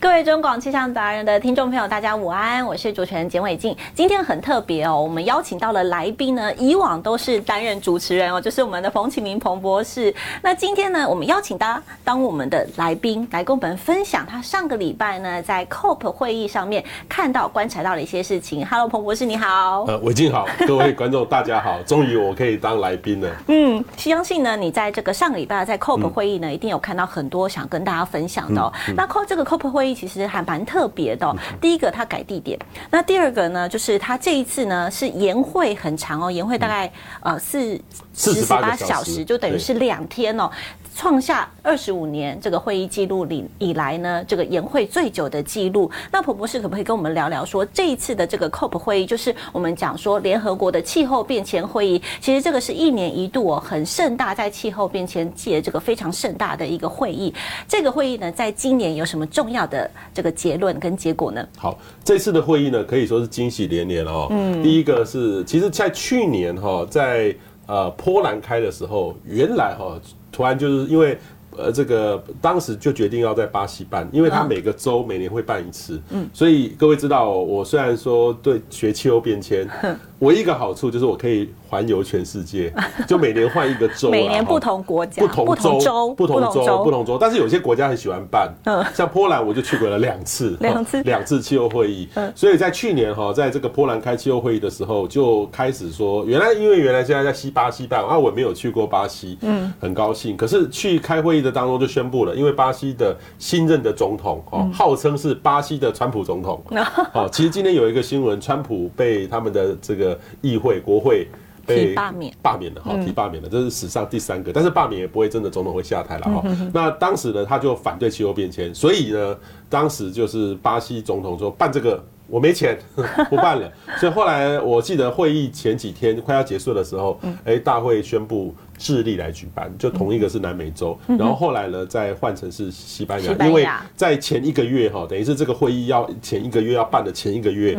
各位中广气象达人的听众朋友，大家午安，我是主持人简伟静。今天很特别哦，我们邀请到了来宾呢，以往都是担任主持人哦，就是我们的冯启明彭博士。那今天呢，我们邀请他当我们的来宾，来跟我们分享他上个礼拜呢在 COP 会议上面看到、观察到的一些事情。Hello，彭博士，你好。呃，伟静好，各位观众大家好，终于我可以当来宾了。嗯，相信呢，你在这个上个礼拜在 COP 会议呢，嗯、一定有看到很多想跟大家分享的哦。嗯嗯、那 COP 这个 COP 会议。其实还蛮特别的、哦。第一个，它改地点；那第二个呢，就是它这一次呢是延会很长哦，延会大概呃四四十八小时，就等于是两天哦。创下二十五年这个会议记录里以来呢，这个延会最久的记录。那彭博士可不可以跟我们聊聊说，这一次的这个 COP 会议，就是我们讲说联合国的气候变迁会议，其实这个是一年一度哦，很盛大，在气候变迁界这个非常盛大的一个会议。这个会议呢，在今年有什么重要的这个结论跟结果呢？好，这次的会议呢，可以说是惊喜连连哦。嗯，第一个是，其实，在去年哈，在呃波兰开的时候，原来哈。突然就是因为，呃，这个当时就决定要在巴西办，因为他每个州每年会办一次，嗯，所以各位知道，我虽然说对学气候变迁，唯一一个好处就是我可以。环游全世界，就每年换一个州，每年不同国家、不同州、不同州、不同州。但是有些国家很喜欢办，嗯，像波兰我就去过了两次，两次两次气候会议。嗯，所以在去年哈，在这个波兰开气候会议的时候，就开始说，原来因为原来现在在西巴西办啊，我没有去过巴西，嗯，很高兴。可是去开会议的当中就宣布了，因为巴西的新任的总统哦，号称是巴西的川普总统。哦，其实今天有一个新闻，川普被他们的这个议会国会。被罢免，罢免了哈，提罢免了，这是史上第三个，但是罢免也不会真的总统会下台了哈。那当时呢，他就反对气候变迁，所以呢，当时就是巴西总统说办这个我没钱 不办了，所以后来我记得会议前几天快要结束的时候，哎，大会宣布。智利来举办，就同一个是南美洲，然后后来呢，再换成是西班牙，因为在前一个月哈，等于是这个会议要前一个月要办的前一个月，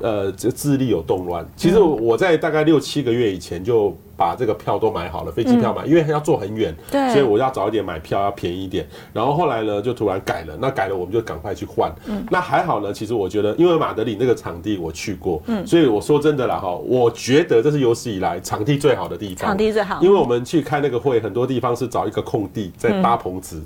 呃，这智利有动乱。其实我在大概六七个月以前就。把这个票都买好了，飞机票买，因为要坐很远，对，所以我要早一点买票，要便宜一点。然后后来呢，就突然改了，那改了我们就赶快去换。嗯，那还好呢，其实我觉得，因为马德里那个场地我去过，嗯，所以我说真的啦哈，我觉得这是有史以来场地最好的地方，场地最好，因为我们去开那个会，很多地方是找一个空地在搭棚子。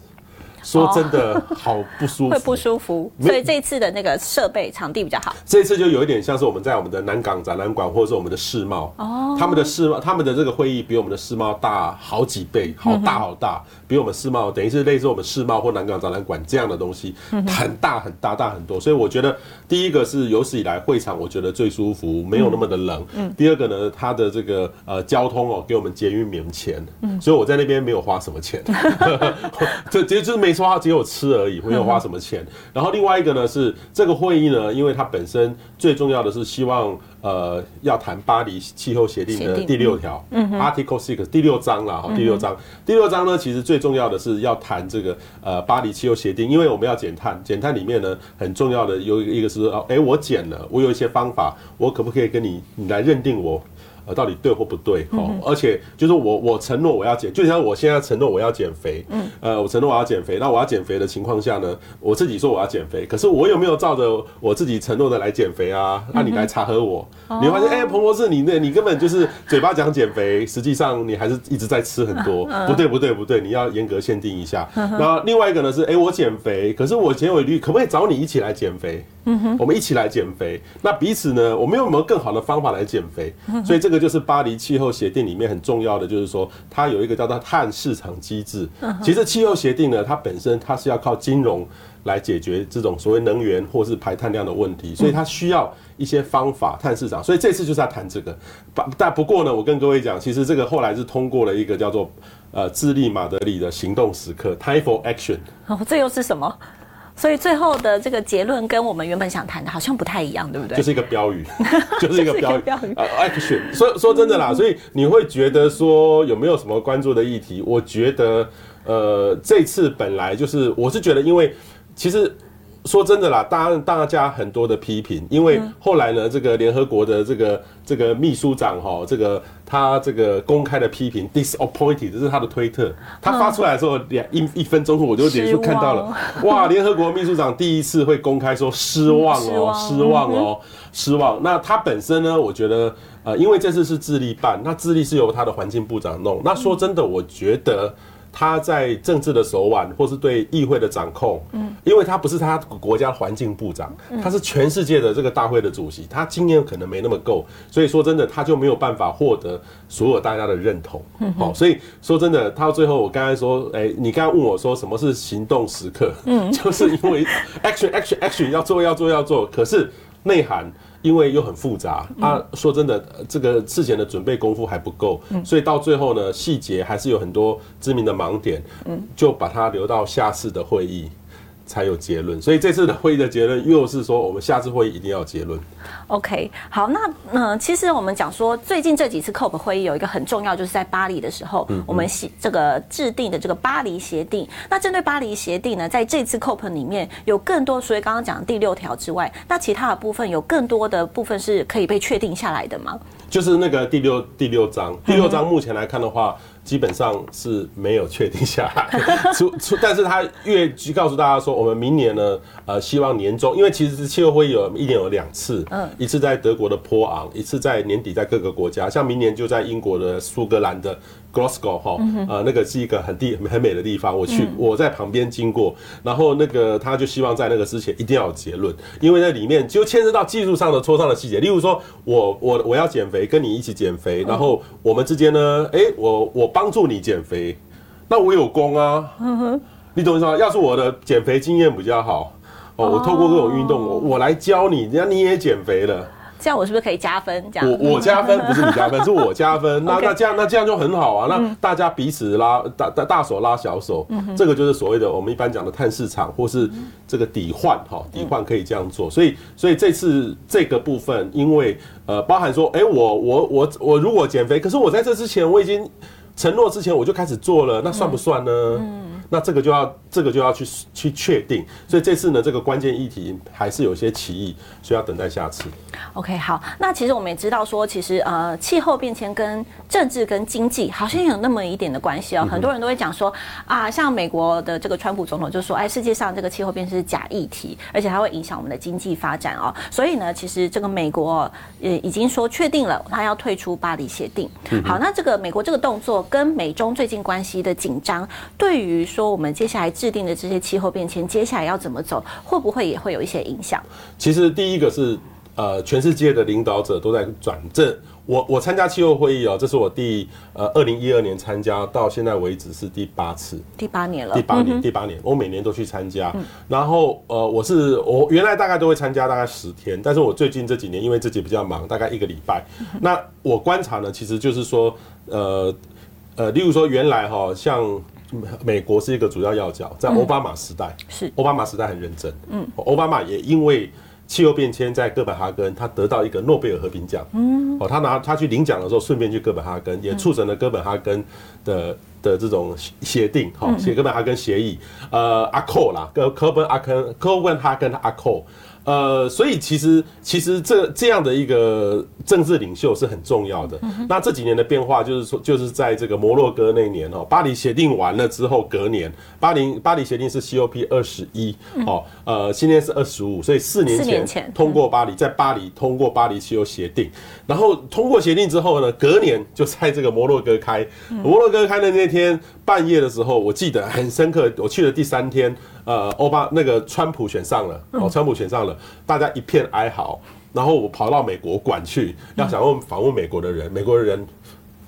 说真的，好不舒服，会不舒服，所以这次的那个设备场地比较好。这次就有一点像是我们在我们的南港展览馆，或者是我们的世贸。哦，他们的世贸，他们的这个会议比我们的世贸大好几倍，好大好大，比我们世贸等于是类似我们世贸或南港展览馆这样的东西，很大很大大很多。所以我觉得第一个是有史以来会场，我觉得最舒服，没有那么的冷。嗯。第二个呢，它的这个呃交通哦，给我们节约免钱，嗯，所以我在那边没有花什么钱，这其实就是没。说只有吃而已，没有花什么钱。然后另外一个呢是这个会议呢，因为它本身最重要的是希望呃要谈巴黎气候协定的第六条嗯，Article Six 第六章啦，哈，第六章第六章呢，其实最重要的是要谈这个呃巴黎气候协定，因为我们要减碳，减碳里面呢很重要的有一个是哦，哎，我减了，我有一些方法，我可不可以跟你你来认定我？呃，到底对或不对？哦，而且就是我，我承诺我要减，就像我现在承诺我要减肥，嗯，呃，我承诺我要减肥，那我要减肥的情况下呢，我自己说我要减肥，可是我有没有照着我自己承诺的来减肥啊？那你来查核我，你会发现，哎，彭博士，你那，你根本就是嘴巴讲减肥，实际上你还是一直在吃很多，不对，不对，不对，你要严格限定一下。然后另外一个呢是，哎，我减肥，可是我减尾率可不可以找你一起来减肥？嗯哼，我们一起来减肥，那彼此呢，我们有没有更好的方法来减肥？所以这个就是巴黎气候协定里面很重要的，就是说它有一个叫做碳市场机制。其实气候协定呢，它本身它是要靠金融来解决这种所谓能源或是排碳量的问题，所以它需要一些方法，碳市场。所以这次就是要谈这个。但不过呢，我跟各位讲，其实这个后来是通过了一个叫做呃智利马德里的行动时刻 （Time for Action）。哦，这又是什么？所以最后的这个结论跟我们原本想谈的好像不太一样，对不对？就是一个标语，就是一个标语。呃，action。说说真的啦，所以你会觉得说有没有什么关注的议题？我觉得，呃，这次本来就是，我是觉得，因为其实说真的啦，大大家很多的批评，因为后来呢，这个联合国的这个这个秘书长哈，这个他这个公开的批评，disappointed，这是他的推特，他发出来的时候两一一分钟后，我就脸书看到了，哇，联合国秘书长第一次会公开说失望哦，失望哦，失望。那他本身呢，我觉得呃，因为这次是智利办，那智利是由他的环境部长弄，那说真的，我觉得。他在政治的手腕，或是对议会的掌控，嗯，因为他不是他国家环境部长，他是全世界的这个大会的主席，他经验可能没那么够，所以说真的，他就没有办法获得所有大家的认同，好，所以说真的，他最后我刚才说，哎，你刚刚问我说什么是行动时刻，嗯，就是因为 action action action 要做要做要做，可是内涵。因为又很复杂，啊，说真的，这个事前的准备功夫还不够，所以到最后呢，细节还是有很多知名的盲点，就把它留到下次的会议。才有结论，所以这次的会议的结论又是说，我们下次会议一定要结论。OK，好，那嗯，其实我们讲说，最近这几次 COP 会议有一个很重要，就是在巴黎的时候，嗯我们写这个制定的这个巴黎协定。那针对巴黎协定呢，在这次 COP 里面有更多，所以刚刚讲的第六条之外，那其他的部分有更多的部分是可以被确定下来的吗？就是那个第六第六章，第六章目前来看的话。基本上是没有确定下来，出出，但是他越告诉大家说，我们明年呢，呃，希望年终，因为其实是气候会议有一年有两次，嗯，一次在德国的波昂，一次在年底在各个国家，像明年就在英国的苏格兰的。Glasgow 哈，呃，那个是一个很地很美的地方，我去我在旁边经过，然后那个他就希望在那个之前一定要有结论，因为那里面就牵涉到技术上的磋商的细节，例如说我我我要减肥，跟你一起减肥，然后我们之间呢，哎，我我帮助你减肥，那我有功啊，嗯你懂我意思吗？要是我的减肥经验比较好，哦，我透过各种运动，我我来教你，人家你也减肥了。这样我是不是可以加分？这样我我加分不是你加分，是我加分。那那这样那这样就很好啊。那大家彼此拉大大大手拉小手，这个就是所谓的我们一般讲的碳市场，或是这个抵换哈，抵换可以这样做。所以所以这次这个部分，因为呃包含说，哎，我我我我如果减肥，可是我在这之前我已经承诺之前我就开始做了，那算不算呢？那这个就要这个就要去去确定，所以这次呢，这个关键议题还是有些歧义，所以要等待下次。OK，好，那其实我们也知道说，其实呃，气候变迁跟政治跟经济好像有那么一点的关系哦。很多人都会讲说啊，像美国的这个川普总统就说，哎，世界上这个气候变迁是假议题，而且它会影响我们的经济发展哦。所以呢，其实这个美国也已经说确定了，他要退出巴黎协定。好，那这个美国这个动作跟美中最近关系的紧张，对于说我们接下来制定的这些气候变迁，接下来要怎么走，会不会也会有一些影响？其实第一个是。呃，全世界的领导者都在转正。我我参加气候会议哦，这是我第呃二零一二年参加，到现在为止是第八次，第八年了，第八年，第八年，我每年都去参加。然后呃，我是我原来大概都会参加大概十天，但是我最近这几年因为自己比较忙，大概一个礼拜。那我观察呢，其实就是说，呃呃，例如说原来哈，像美国是一个主要要角，在奥巴马时代是。奥巴马时代很认真，嗯，奥巴马也因为。气候变迁在哥本哈根，他得到一个诺贝尔和平奖。嗯，哦，他拿他去领奖的时候，顺便去哥本哈根，也促成了哥本哈根的的这种协定，哈，写哥本哈根协议，呃，阿扣啦，哥哥本阿根，哥本哈根阿扣。呃，所以其实其实这这样的一个政治领袖是很重要的。那这几年的变化就是说，就是在这个摩洛哥那年哦，巴黎协定完了之后，隔年巴黎巴黎协定是 COP 二十一哦，呃，今年是二十五，所以四年前通过巴黎，在巴黎通过巴黎气候协定，然后通过协定之后呢，隔年就在这个摩洛哥开，摩洛哥开的那天半夜的时候，我记得很深刻，我去的第三天。呃，欧巴那个川普选上了，哦，川普选上了，大家一片哀嚎。然后我跑到美国馆去，要想问访问美国的人，美国的人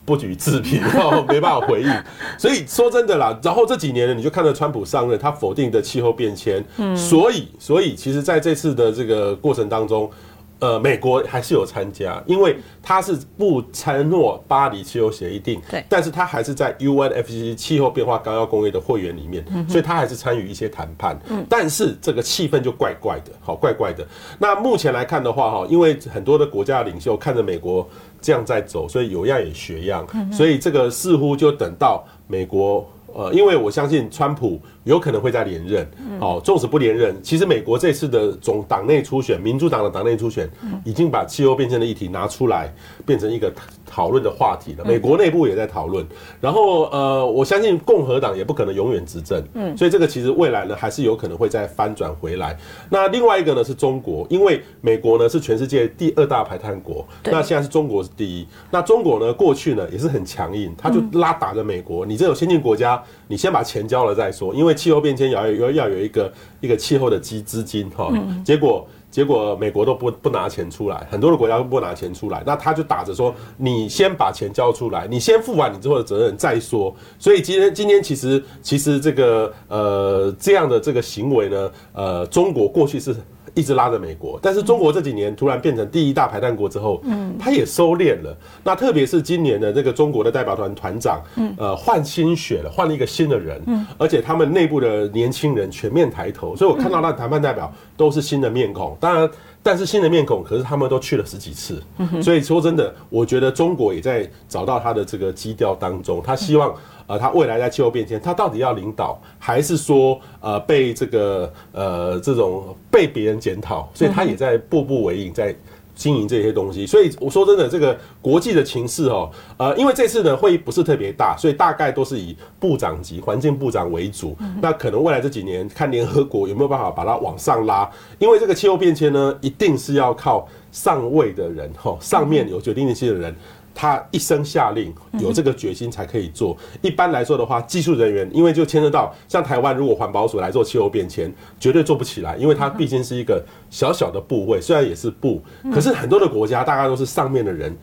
不予置评，然后没办法回应。所以说真的啦，然后这几年呢，你就看到川普上任，他否定的气候变迁，所以，所以其实在这次的这个过程当中。呃，美国还是有参加，因为他是不承诺巴黎气候协定，对，但是他还是在 UNFCCC 气候变化纲要公约的会员里面，嗯所以他还是参与一些谈判，嗯但是这个气氛就怪怪的，好怪怪的。那目前来看的话，哈，因为很多的国家领袖看着美国这样在走，所以有样也学样，所以这个似乎就等到美国。呃，因为我相信川普有可能会再连任，哦，纵使不连任，其实美国这次的总党内初选，民主党的党内初选，已经把气候变迁的议题拿出来，变成一个讨论的话题了。美国内部也在讨论，然后呃，我相信共和党也不可能永远执政，嗯，所以这个其实未来呢，还是有可能会再翻转回来。那另外一个呢是中国，因为美国呢是全世界第二大排碳国，那现在是中国是第一。那中国呢过去呢也是很强硬，他就拉打着美国，你这种先进国家，你先把钱交了再说，因为气候变迁要要要有一个一个气候的基资金哈，结果。结果美国都不不拿钱出来，很多的国家都不拿钱出来，那他就打着说，你先把钱交出来，你先付完你之后的责任再说。所以今天今天其实其实这个呃这样的这个行为呢，呃中国过去是。一直拉着美国，但是中国这几年突然变成第一大排弹国之后，嗯，他也收敛了。那特别是今年的这个中国的代表团团长，嗯，呃，换新血了，换了一个新的人，嗯，而且他们内部的年轻人全面抬头，所以我看到那谈判代表都是新的面孔。当然，但是新的面孔，可是他们都去了十几次，所以说真的，我觉得中国也在找到他的这个基调当中，他希望。呃，他未来在气候变迁，他到底要领导，还是说呃被这个呃这种被别人检讨？所以他也在步步为营，在经营这些东西。所以我说真的，这个国际的情势哦，呃，因为这次呢会议不是特别大，所以大概都是以部长级环境部长为主。那可能未来这几年看联合国有没有办法把它往上拉，因为这个气候变迁呢，一定是要靠上位的人哈，上面有决定性的人。他一声下令，有这个决心才可以做。一般来说的话，技术人员因为就牵涉到像台湾，如果环保署来做气候变迁，绝对做不起来，因为它毕竟是一个小小的部位，虽然也是部，可是很多的国家大概都是上面的人。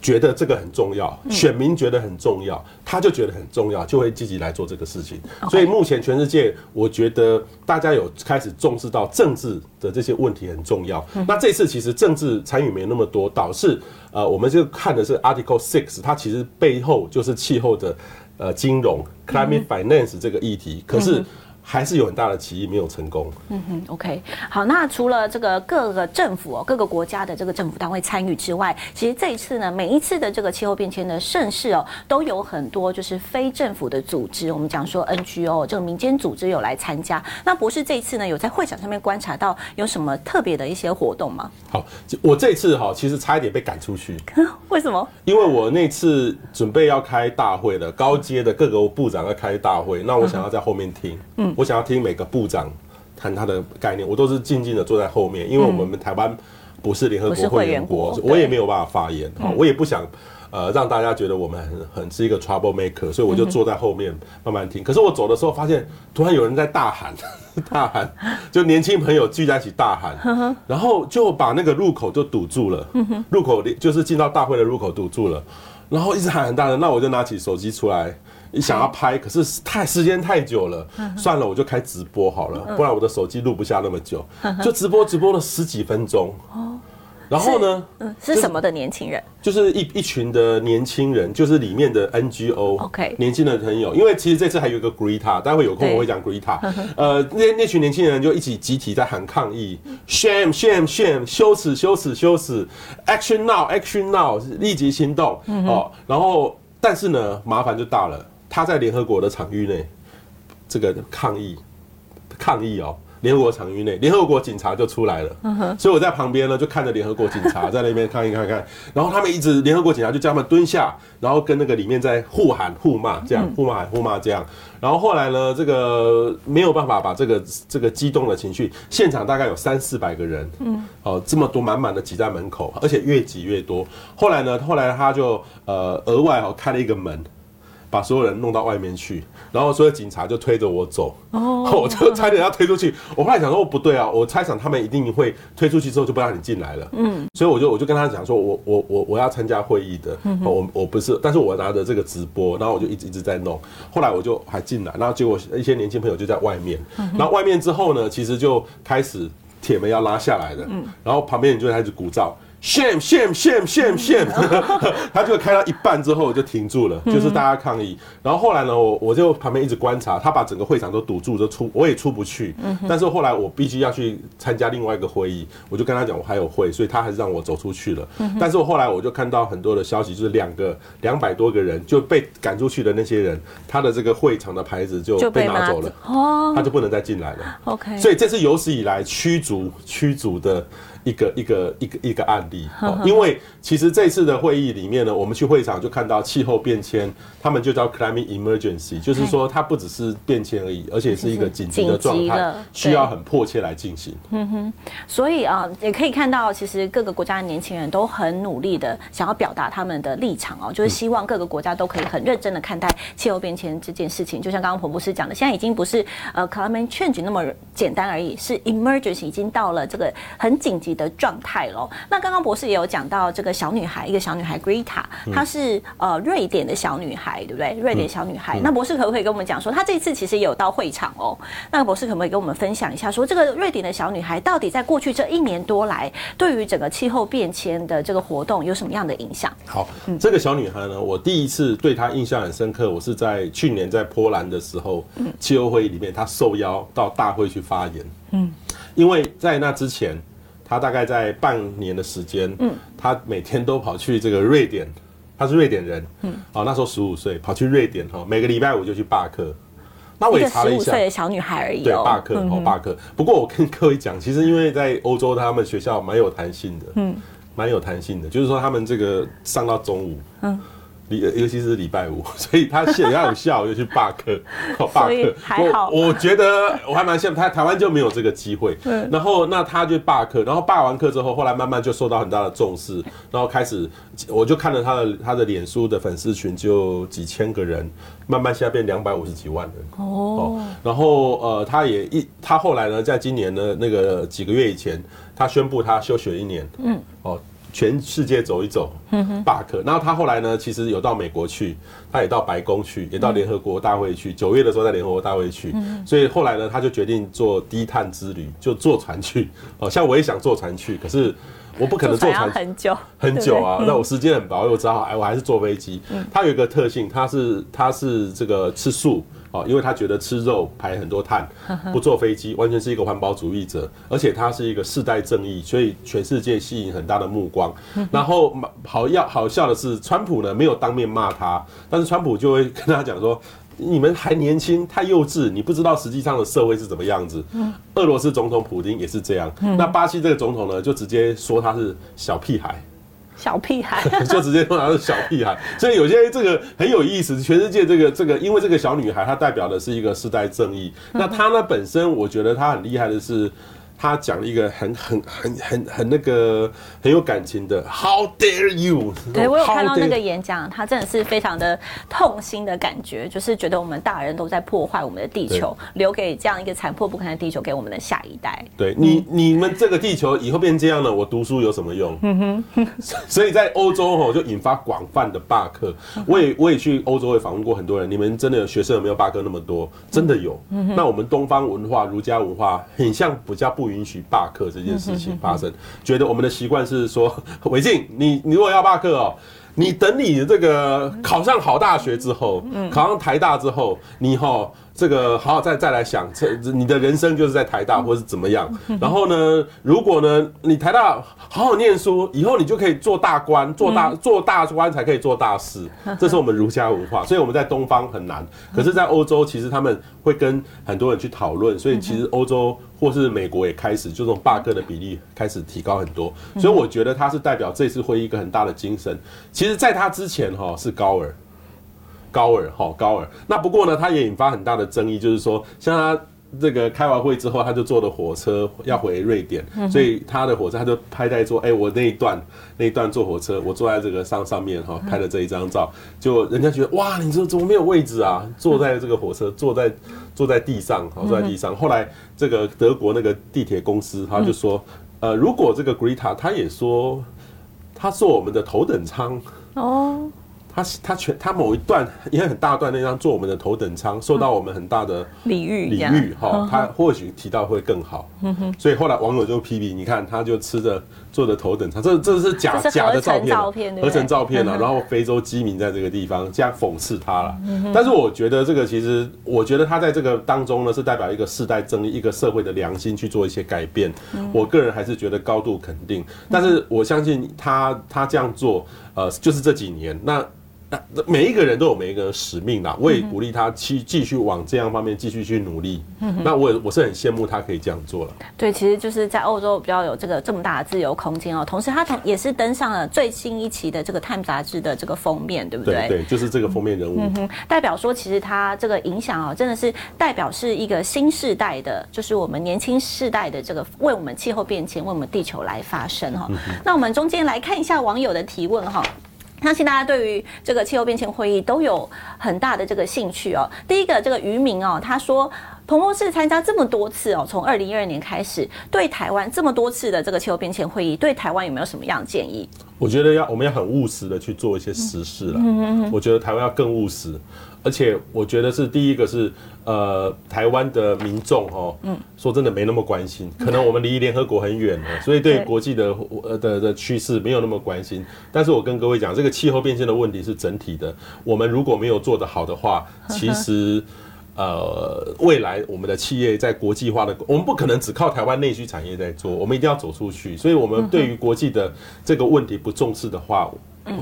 觉得这个很重要，选民觉得很重要，他就觉得很重要，就会积极来做这个事情。所以目前全世界，我觉得大家有开始重视到政治的这些问题很重要。那这次其实政治参与没那么多，导致呃，我们就看的是 Article Six，它其实背后就是气候的呃金融 Climate Finance 这个议题，可是。还是有很大的歧义，没有成功。嗯哼，OK，好，那除了这个各个政府哦，各个国家的这个政府单位参与之外，其实这一次呢，每一次的这个气候变迁的盛事哦，都有很多就是非政府的组织，我们讲说 NGO 这个民间组织有来参加。那博士这一次呢，有在会场上面观察到有什么特别的一些活动吗？好，我这次哈，其实差一点被赶出去。为什么？因为我那次准备要开大会的，高阶的各个部长要开大会，那我想要在后面听。嗯。我想要听每个部长谈他的概念，我都是静静的坐在后面，因为我们台湾不是联合国会员国，我也没有办法发言，我也不想呃让大家觉得我们很很是一个 trouble maker，所以我就坐在后面慢慢听。可是我走的时候发现，突然有人在大喊，大喊，就年轻朋友聚在一起大喊，然后就把那个入口就堵住了，入口就是进到大会的入口堵住了，然后一直喊很大声，那我就拿起手机出来。你想要拍，可是太时间太久了，算了，我就开直播好了，不然我的手机录不下那么久，就直播直播了十几分钟。然后呢？嗯，是什么的年轻人？就是一一群的年轻人，就是里面的 NGO，OK，年轻的朋友。因为其实这次还有一个 Greta，待会有空我会讲 Greta。呃，那那群年轻人就一起集体在喊抗议，Shame, shame, shame，羞耻，羞耻，羞耻，Action now, action now，立即行动。哦，然后但是呢，麻烦就大了。他在联合国的场域内，这个抗议，抗议哦，联合国场域内，联合国警察就出来了，所以我在旁边呢，就看着联合国警察 在那边抗议看看，然后他们一直联合国警察就叫他们蹲下，然后跟那个里面在互喊互骂，这样互骂互骂这样，然后后来呢，这个没有办法把这个这个激动的情绪，现场大概有三四百个人，嗯，哦，这么多满满的挤在门口，而且越挤越多，后来呢，后来他就呃额外哦开了一个门。把所有人弄到外面去，然后所有警察就推着我走，哦，我就差点要推出去。我后来想说，不对啊，我猜想他们一定会推出去之后就不让你进来了。嗯，所以我就我就跟他讲说，我我我我要参加会议的，嗯我我不是，但是我拿着这个直播，然后我就一直一直在弄。后来我就还进来，然后结果一些年轻朋友就在外面，然后外面之后呢，其实就开始铁门要拉下来的，然后旁边人就开始鼓噪。Shame shame shame shame shame，他就开到一半之后就停住了，就是大家抗议。然后后来呢，我我就旁边一直观察，他把整个会场都堵住，就出我也出不去。但是后来我必须要去参加另外一个会议，我就跟他讲我还有会，所以他还是让我走出去了。但是我后来我就看到很多的消息，就是两个两百多个人就被赶出去的那些人，他的这个会场的牌子就被拿走了，哦，他就不能再进来了。OK，所以这是有史以来驱逐驱逐的。一个一个一个一个案例，因为其实这次的会议里面呢，我们去会场就看到气候变迁，他们就叫 climate emergency，就是说它不只是变迁而已，而且是一个紧急的状态，需要很迫切来进行。嗯哼，所以啊，也可以看到，其实各个国家的年轻人都很努力的想要表达他们的立场哦，就是希望各个国家都可以很认真的看待气候变迁这件事情。就像刚刚彭博士讲的，现在已经不是呃 climate change 那么简单而已，是 emergency 已经到了这个很紧急的状态喽。那刚刚博士也有讲到这个小女孩，一个小女孩 Greta，她是呃瑞典的小女孩，对不对？瑞典小女孩。那博士可不可以跟我们讲说，她这一次其实也有到会场哦？那博士可不可以跟我们分享一下，说这个瑞典的小女孩到底在过去这一年多来，对于整个气候变迁的这个活动有什么样的影响？好，这个小女孩呢，我第一次对她印象很深刻，我是在去年在波兰的时候，气候会议里面，她受邀到大会去发言。嗯，因为在那之前。他大概在半年的时间，嗯，他每天都跑去这个瑞典，他是瑞典人，嗯，哦，那时候十五岁，跑去瑞典哈，每个礼拜五就去罢课。那我也查了一下，十五岁的小女孩而已，对，罢课哦，罢课。不过我跟各位讲，其实因为在欧洲，他们学校蛮有弹性的，嗯，蛮有弹性的，就是说他们这个上到中午，嗯。尤其是礼拜五，所以他写要有效，又去罢课，罢 课。还好，我我觉得我还蛮羡慕他，台湾就没有这个机会。然后那他就罢课，然后罢完课之后，后来慢慢就受到很大的重视，然后开始我就看了他的他的脸书的粉丝群就几千个人，慢慢现在变两百五十几万人。哦。然后呃，他也一他后来呢，在今年呢那个几个月以前，他宣布他休学一年。嗯。哦。全世界走一走，罢课。然后他后来呢，其实有到美国去，他也到白宫去，也到联合国大会去。九月的时候在联合国大会去，所以后来呢，他就决定做低碳之旅，就坐船去。哦，像我也想坐船去，可是我不可能坐船很久很久啊。那我时间很薄，我只好哎，我还是坐飞机。它有一个特性，它是它是这个吃素。哦，因为他觉得吃肉排很多碳，不坐飞机，完全是一个环保主义者，而且他是一个世代正义，所以全世界吸引很大的目光。然后好要好笑的是，川普呢没有当面骂他，但是川普就会跟他讲说：“你们还年轻，太幼稚，你不知道实际上的社会是怎么样子。”俄罗斯总统普京也是这样，那巴西这个总统呢，就直接说他是小屁孩。小屁孩 就直接说他是小屁孩，所以有些这个很有意思。全世界这个这个，因为这个小女孩她代表的是一个世代正义。那她呢本身，我觉得她很厉害的是。他讲了一个很很很很很那个很有感情的，How dare you？对，我有看到那个演讲，他真的是非常的痛心的感觉，就是觉得我们大人都在破坏我们的地球，留给这样一个残破不堪的地球给我们的下一代。对你，你们这个地球以后变成这样了，我读书有什么用？嗯哼。所以在欧洲吼就引发广泛的罢课。我也我也去欧洲也访问过很多人，你们真的有学生有没有罢课那么多？真的有。那我们东方文化、儒家文化很像比较不。允许罢课这件事情发生，觉得我们的习惯是说，伟静，你你如果要罢课哦，你等你这个考上好大学之后，考上台大之后，你哈。这个好好再再来想，这你的人生就是在台大或是怎么样。然后呢，如果呢你台大好好念书，以后你就可以做大官，做大做大官才可以做大事。这是我们儒家文化，所以我们在东方很难。可是，在欧洲其实他们会跟很多人去讨论，所以其实欧洲或是美国也开始就这种罢课的比例开始提高很多。所以我觉得他是代表这次会议一个很大的精神。其实，在他之前哈是高尔。高尔，哈高尔。那不过呢，他也引发很大的争议，就是说，像他这个开完会之后，他就坐的火车要回瑞典，所以他的火车他就拍在说，哎，我那一段那一段坐火车，我坐在这个上上面哈，拍了这一张照，就人家觉得哇，你这怎么没有位置啊？坐在这个火车，坐在坐在地上，好坐在地上。后来这个德国那个地铁公司他就说，呃，如果这个 Greta 他也说，他坐我们的头等舱哦。他他全他某一段也很大段那张坐我们的头等舱，受到我们很大的礼遇礼遇哈，他或许提到会更好。嗯哼，所以后来网友就批评，你看他就吃着坐着头等舱，这这是假假的照片，合成照片啊，然后非洲饥民在这个地方这样讽刺他了。但是我觉得这个其实，我觉得他在这个当中呢，是代表一个世代正义，一个社会的良心去做一些改变。我个人还是觉得高度肯定，但是我相信他他这样做，呃，就是这几年那。每一个人都有每一个人使命啦，我也鼓励他去继续往这样方面继续去努力。嗯，那我也我是很羡慕他可以这样做了。对，其实就是在欧洲比较有这个这么大的自由空间哦。同时，他同也是登上了最新一期的这个《Time》杂志的这个封面，对不对？对，对，就是这个封面人物。嗯哼，代表说，其实他这个影响哦，真的是代表是一个新世代的，就是我们年轻世代的这个为我们气候变迁、为我们地球来发声哈。那我们中间来看一下网友的提问哈。相信大家对于这个气候变迁会议都有很大的这个兴趣哦。第一个，这个渔民哦，他说，彭博士参加这么多次哦，从二零一二年开始，对台湾这么多次的这个气候变迁会议，对台湾有没有什么样的建议？我觉得要我们要很务实的去做一些实事了。嗯嗯。我觉得台湾要更务实。而且我觉得是第一个是，呃，台湾的民众哦，嗯，说真的没那么关心，可能我们离联合国很远了，所以对国际的呃的的趋势没有那么关心。但是我跟各位讲，这个气候变迁的问题是整体的，我们如果没有做得好的话，其实呃，未来我们的企业在国际化的，我们不可能只靠台湾内需产业在做，我们一定要走出去。所以，我们对于国际的这个问题不重视的话。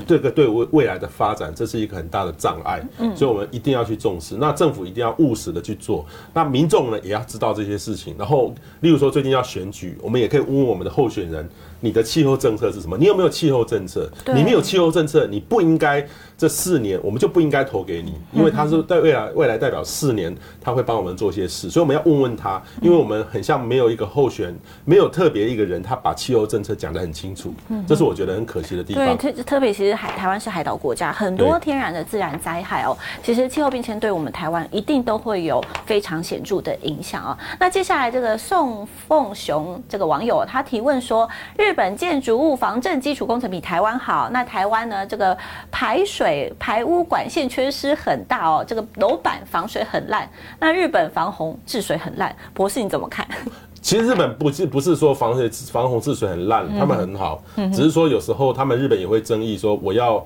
这个对未未来的发展，这是一个很大的障碍，所以我们一定要去重视。那政府一定要务实的去做，那民众呢也要知道这些事情。然后，例如说最近要选举，我们也可以问问我们的候选人。你的气候政策是什么？你有没有气候政策？你没有气候政策，你不应该这四年我们就不应该投给你，因为他是在未来未来代表四年他会帮我们做些事，所以我们要问问他，因为我们很像没有一个候选，没有特别一个人他把气候政策讲得很清楚，这是我觉得很可惜的地方。对，特特别其实海台湾是海岛国家，很多天然的自然灾害哦，其实气候变迁对我们台湾一定都会有非常显著的影响啊。那接下来这个宋凤雄这个网友他提问说日。日本建筑物防震基础工程比台湾好，那台湾呢？这个排水排污管线缺失很大哦，这个楼板防水很烂。那日本防洪治水很烂，博士你怎么看？其实日本不是不是说防水防洪治水很烂，他们很好，只是说有时候他们日本也会争议说我要。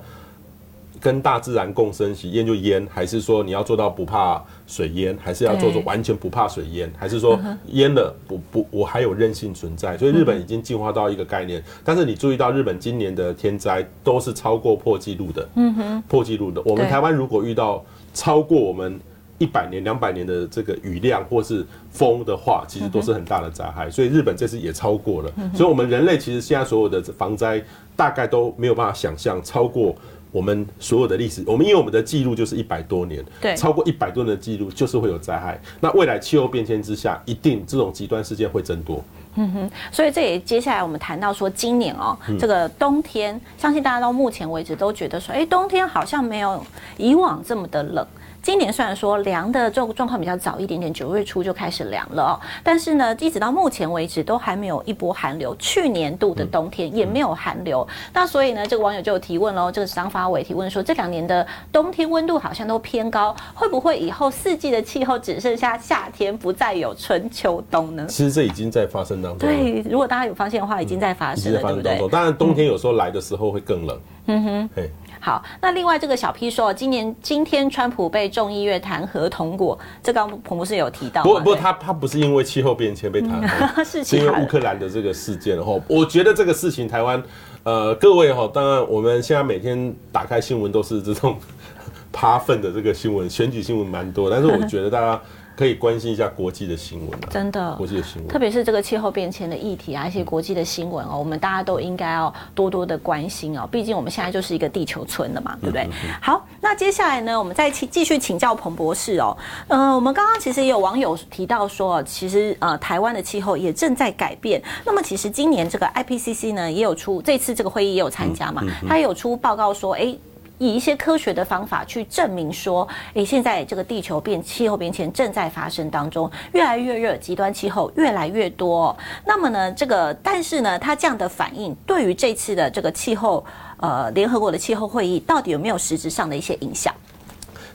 跟大自然共生，洗淹就淹，还是说你要做到不怕水淹，还是要做做完全不怕水淹，还是说淹了不不我还有韧性存在？所以日本已经进化到一个概念。但是你注意到日本今年的天灾都是超过破纪录的，嗯哼，破纪录的。我们台湾如果遇到超过我们一百年、两百年的这个雨量或是风的话，其实都是很大的灾害。所以日本这次也超过了。所以我们人类其实现在所有的防灾大概都没有办法想象超过。我们所有的历史，我们因为我们的记录就是一百多年，对，超过一百多年的记录就是会有灾害。那未来气候变迁之下，一定这种极端事件会增多。嗯哼，所以这也接下来我们谈到说，今年哦，这个冬天，相信大家到目前为止都觉得说，哎，冬天好像没有以往这么的冷。今年虽然说凉的状状况比较早一点点，九月初就开始凉了哦，但是呢，一直到目前为止都还没有一波寒流。去年度的冬天也没有寒流，那所以呢，这个网友就有提问喽，这个张发伟提问说，这两年的冬天温度好像都偏高，会不会以后四季的气候只剩下夏天，不再有春秋冬呢？其实这已经在发生当中。对，如果大家有发现的话，已经在发生了，对不对？当然，冬天有时候来的时候会更冷。嗯哼，嘿。好，那另外这个小 P 说，今年今天川普被众议院弹劾通过，这刚彭博士有提到。不不，他他不是因为气候变迁被弹劾，是是因为乌克兰的这个事件。然后我觉得这个事情台湾，呃，各位哈，当然我们现在每天打开新闻都是这种 趴粪的这个新闻，选举新闻蛮多，但是我觉得大家。可以关心一下国际的新闻、啊，真的，国际的新闻，特别是这个气候变迁的议题啊，一些国际的新闻哦，我们大家都应该要多多的关心哦。毕竟我们现在就是一个地球村了嘛，对不对？好，那接下来呢，我们再继继续请教彭博士哦。呃，我们刚刚其实也有网友提到说，其实呃，台湾的气候也正在改变。那么，其实今年这个 IPCC 呢也有出这次这个会议也有参加嘛，他也有出报告说，哎。以一些科学的方法去证明说，诶，现在这个地球变气候变迁正在发生当中，越来越热，极端气候越来越多。那么呢，这个但是呢，它这样的反应对于这次的这个气候，呃，联合国的气候会议到底有没有实质上的一些影响？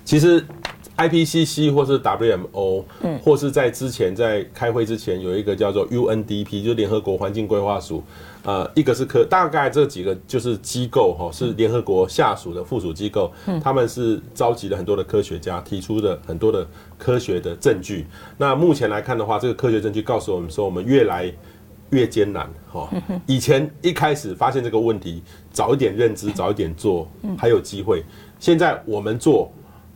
其实。IPCC 或是 WMO，嗯，或是在之前在开会之前有一个叫做 UNDP，就是联合国环境规划署，呃，一个是科，大概这几个就是机构哈，是联合国下属的附属机构，嗯，他们是召集了很多的科学家，提出的很多的科学的证据。那目前来看的话，这个科学证据告诉我们说，我们越来越艰难哈。以前一开始发现这个问题，早一点认知，早一点做，还有机会。现在我们做。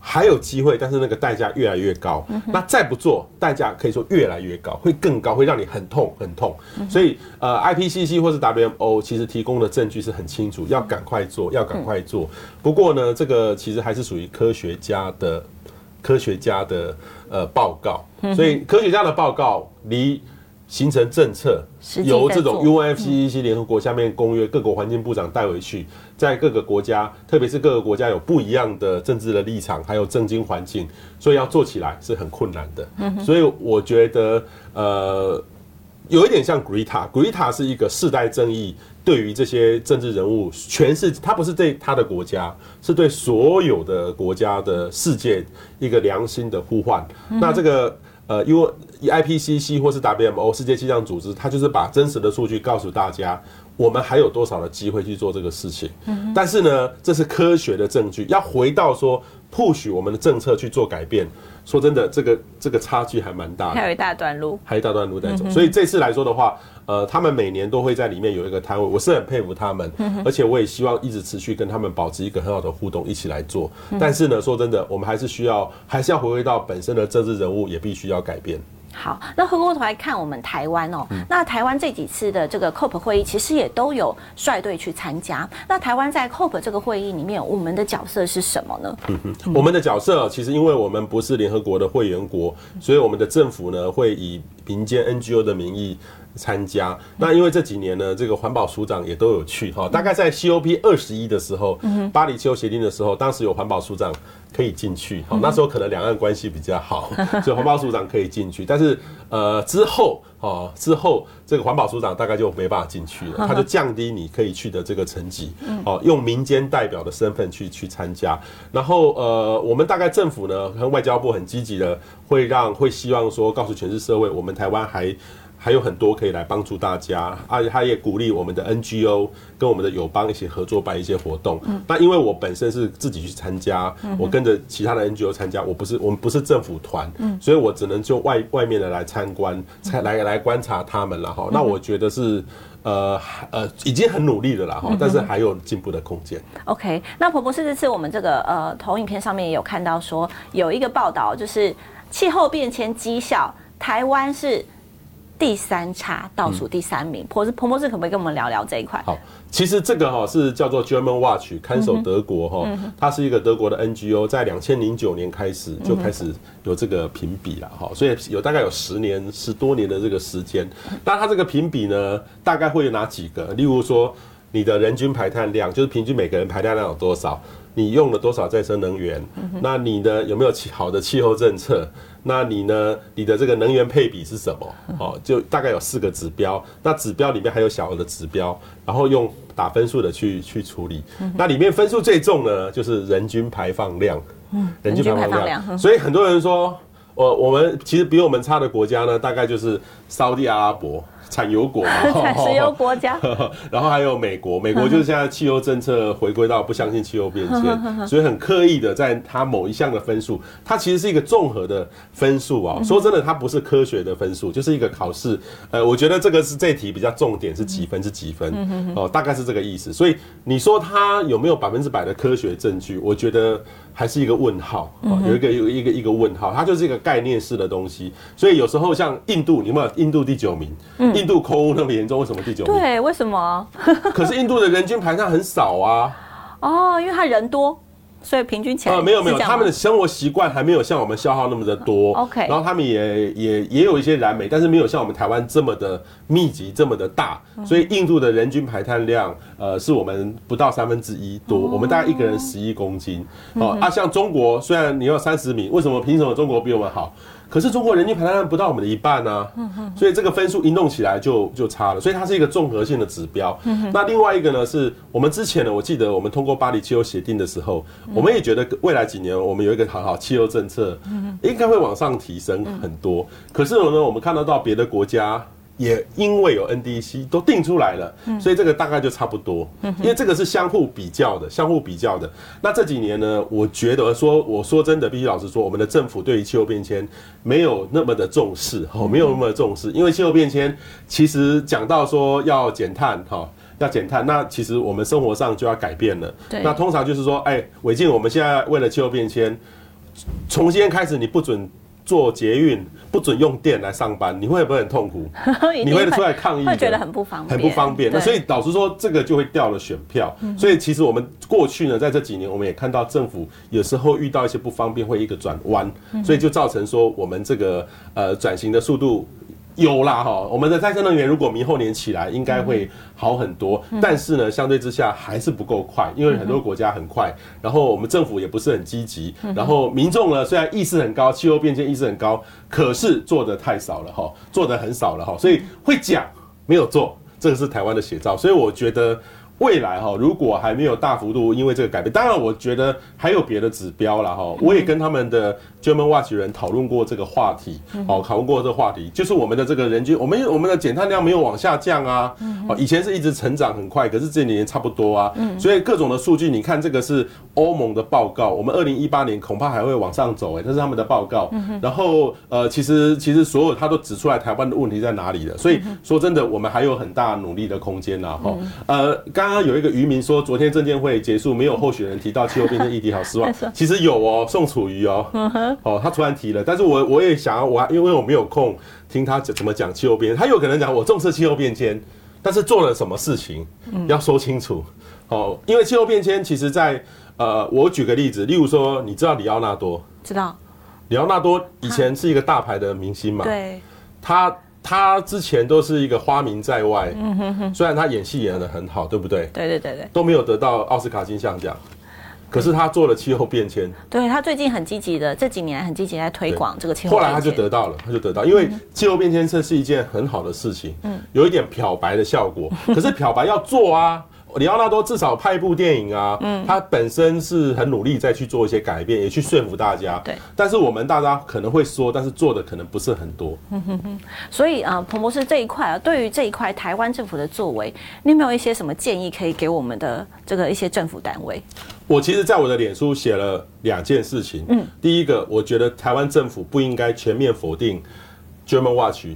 还有机会，但是那个代价越来越高。那再不做，代价可以说越来越高，会更高，会让你很痛很痛。所以，呃，IPCC 或是 WMO 其实提供的证据是很清楚，要赶快做，要赶快做。不过呢，这个其实还是属于科学家的科学家的呃报告，所以科学家的报告离。形成政策，由这种 UNFCCC 联合国下面公约各国环境部长带回去，在各个国家，特别是各个国家有不一样的政治的立场，还有政经环境，所以要做起来是很困难的。所以我觉得，呃，有一点像 Greta，Greta 是一个世代正义，对于这些政治人物，全是他不是对他的国家，是对所有的国家的世界一个良心的呼唤。那这个。呃，因为 IPCC 或是 WMO 世界气象组织，它就是把真实的数据告诉大家，我们还有多少的机会去做这个事情。但是呢，这是科学的证据。要回到说，push 我们的政策去做改变。说真的，这个这个差距还蛮大的，还有一大段路，还有一大段路在走。所以这次来说的话，呃，他们每年都会在里面有一个摊位，我是很佩服他们，而且我也希望一直持续跟他们保持一个很好的互动，一起来做。但是呢，说真的，我们还是需要，还是要回归到本身的政治人物，也必须要改变。好，那回过头来看我们台湾哦，那台湾这几次的这个 COP 会议，其实也都有率队去参加。那台湾在 COP 这个会议里面，我们的角色是什么呢？嗯哼，我们的角色其实因为我们不是联合国的会员国，所以我们的政府呢会以民间 NGO 的名义。参加。那因为这几年呢，这个环保署长也都有去哈。大概在 COP 二十一的时候，巴黎气候协定的时候，当时有环保署长可以进去。好，那时候可能两岸关系比较好，所以环保署长可以进去。但是呃之后哦，之后这个环保署长大概就没办法进去了，他就降低你可以去的这个层级。哦，用民间代表的身份去去参加。然后呃，我们大概政府呢，和外交部很积极的，会让会希望说告诉全市社会，我们台湾还。还有很多可以来帮助大家，而且他也鼓励我们的 NGO 跟我们的友邦一起合作办一些活动。嗯那因为我本身是自己去参加，我跟着其他的 NGO 参加，我不是我们不是政府团，嗯所以我只能就外外面的来参观，才来来观察他们了哈。那我觉得是呃呃已经很努力了啦哈，但是还有进步的空间。OK，那婆婆是这次我们这个呃投影片上面也有看到说有一个报道，就是气候变迁绩效，台湾是。第三差，倒数第三名。婆、嗯、婆婆是可不可以跟我们聊聊这一块？好，其实这个哈是叫做 German Watch 看守德国哈，它是一个德国的 NGO，在两千零九年开始就开始有这个评比了哈，所以有大概有十年十多年的这个时间。那它这个评比呢，大概会有哪几个？例如说，你的人均排碳量，就是平均每个人排碳量有多少？你用了多少再生能源？那你的，有没有好的气候政策？那你呢？你的这个能源配比是什么？哦，就大概有四个指标。那指标里面还有小额的指标，然后用打分数的去去处理。那里面分数最重呢，就是人均排放量。嗯，人均排放量。所以很多人说，我我们其实比我们差的国家呢，大概就是沙地阿拉伯。产油国嘛，产石油国家，然后还有美国，美国就是现在汽油政策回归到不相信汽油变迁，所以很刻意的在它某一项的分数，它其实是一个综合的分数啊。说真的，它不是科学的分数，就是一个考试。呃，我觉得这个是这题比较重点是几分是几分哦，大概是这个意思。所以你说它有没有百分之百的科学证据？我觉得。还是一个问号，有一个有一个一个问号，它就是一个概念式的东西。所以有时候像印度，你有没有印度第九名？印度空污那么严重，为什么第九名？对，为什么？可是印度的人均排放很少啊。哦，因为他人多。所以平均起来呃没有没有，他们的生活习惯还没有像我们消耗那么的多。OK，然后他们也也也有一些燃煤，但是没有像我们台湾这么的密集，这么的大。所以印度的人均排碳量，呃，是我们不到三分之一多。我们大概一个人十一公斤。哦啊，像中国虽然你要三十米，为什么凭什么中国比我们好？可是中国人均排碳量不到我们的一半呢、所以这个分数一弄起来就就差了，所以它是一个综合性的指标。那另外一个呢，是我们之前呢，我记得我们通过巴黎气候协定的时候，我们也觉得未来几年我们有一个好好气候政策，应该会往上提升很多。可是呢，我们看得到别的国家。也因为有 NDC 都定出来了，所以这个大概就差不多。因为这个是相互比较的，相互比较的。那这几年呢，我觉得说，我说真的，必须老实说，我们的政府对于气候变迁没有那么的重视，哦，没有那么的重视。因为气候变迁其实讲到说要减碳，哈，要减碳，那其实我们生活上就要改变了。对。那通常就是说，哎，伟静，我们现在为了气候变迁，从今天开始你不准。坐捷运不准用电来上班，你会不会很痛苦？你会出来抗议？会觉得很不方便，很不方便。那所以老实说，这个就会掉了选票。所以其实我们过去呢，在这几年，我们也看到政府有时候遇到一些不方便，会一个转弯，所以就造成说我们这个呃转型的速度。有啦哈，我们的再生能源如果明后年起来，应该会好很多。但是呢，相对之下还是不够快，因为很多国家很快，然后我们政府也不是很积极，然后民众呢虽然意识很高，气候变迁意识很高，可是做的太少了哈，做的很少了哈，所以会讲没有做，这个是台湾的写照。所以我觉得。未来哈，如果还没有大幅度因为这个改变，当然我觉得还有别的指标了哈。我也跟他们的 German Watch 人讨论过这个话题，哦，讨论过这个话题，就是我们的这个人均，我们我们的减碳量没有往下降啊，哦，以前是一直成长很快，可是这几年差不多啊，所以各种的数据，你看这个是欧盟的报告，我们二零一八年恐怕还会往上走，哎，这是他们的报告，然后呃，其实其实所有他都指出来台湾的问题在哪里了，所以说真的，我们还有很大努力的空间呐，哈，呃，刚。刚刚有一个渔民说，昨天证监会结束，没有候选人提到气候变迁议题，好失望。其实有哦，宋楚瑜哦，哦，他突然提了，但是我我也想要，我还因为我没有空听他怎么讲气候变迁，他有可能讲我重视气候变迁，但是做了什么事情要说清楚。哦，因为气候变迁其实在呃，我举个例子，例如说，你知道里奥纳多？知道。里奥纳多以前是一个大牌的明星嘛？对。他。他之前都是一个花名在外，嗯哼哼，虽然他演戏演得很好，对不对？对对对对，都没有得到奥斯卡金像奖，可是他做了气候变迁。对，他最近很积极的，这几年很积极在推广这个气候。后来他就得到了，他就得到，因为气候变迁这是一件很好的事情，嗯，有一点漂白的效果，可是漂白要做啊。李奥纳多至少拍一部电影啊，嗯，他本身是很努力再去做一些改变，也去说服大家。对，但是我们大家可能会说，但是做的可能不是很多。嗯哼哼。所以啊，彭博士这一块啊，对于这一块台湾政府的作为，你有没有一些什么建议可以给我们的这个一些政府单位？我其实，在我的脸书写了两件事情。嗯，第一个，我觉得台湾政府不应该全面否定 German Watch。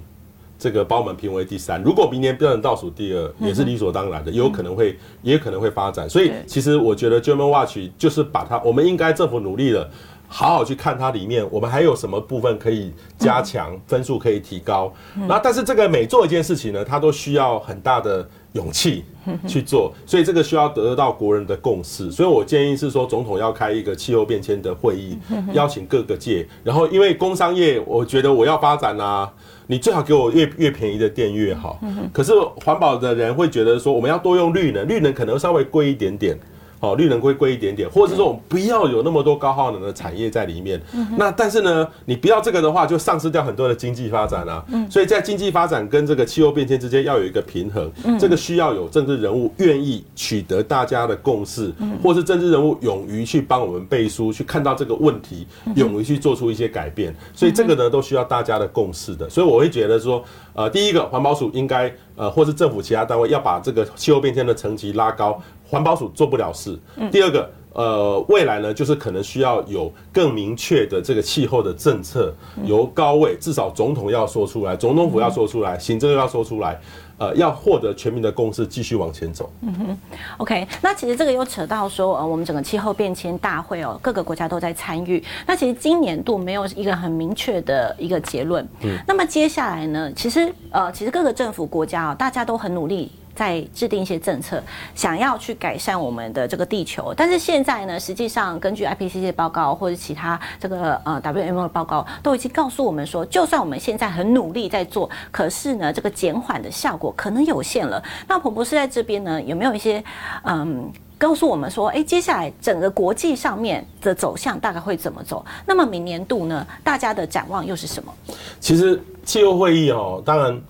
这个把我们评为第三，如果明年变成倒数第二，也是理所当然的，也有可能会，也有可能会发展。所以，其实我觉得 German Watch 就是把它，我们应该政府努力了，好好去看它里面，我们还有什么部分可以加强，分数可以提高。那但是这个每做一件事情呢，它都需要很大的勇气去做，所以这个需要得到国人的共识。所以我建议是说，总统要开一个气候变迁的会议，邀请各个界，然后因为工商业，我觉得我要发展啊。你最好给我越越便宜的电越好。可是环保的人会觉得说，我们要多用绿能，绿能可能稍微贵一点点。哦，绿能会贵一点点，或者是说我们不要有那么多高耗能的产业在里面。嗯、那但是呢，你不要这个的话，就丧失掉很多的经济发展啊。嗯，所以在经济发展跟这个气候变迁之间要有一个平衡。嗯，这个需要有政治人物愿意取得大家的共识，嗯，或是政治人物勇于去帮我们背书，去看到这个问题，勇于去做出一些改变。所以这个呢，都需要大家的共识的。所以我会觉得说，呃，第一个环保署应该呃，或是政府其他单位要把这个气候变迁的层级拉高。环保署做不了事。第二个，呃，未来呢，就是可能需要有更明确的这个气候的政策，由高位，至少总统要说出来，总统府要说出来，行政要说出来，呃，要获得全民的共识，继续往前走。嗯哼，OK，那其实这个又扯到说，呃，我们整个气候变迁大会哦，各个国家都在参与。那其实今年度没有一个很明确的一个结论。嗯，那么接下来呢，其实呃，其实各个政府国家啊，大家都很努力。在制定一些政策，想要去改善我们的这个地球。但是现在呢，实际上根据 IPCC 的报告或者其他这个呃 WMO 的报告，都已经告诉我们说，就算我们现在很努力在做，可是呢，这个减缓的效果可能有限了。那彭博士在这边呢，有没有一些嗯？告诉我们说，哎，接下来整个国际上面的走向大概会怎么走？那么明年度呢，大家的展望又是什么？其实气候会议哦，当然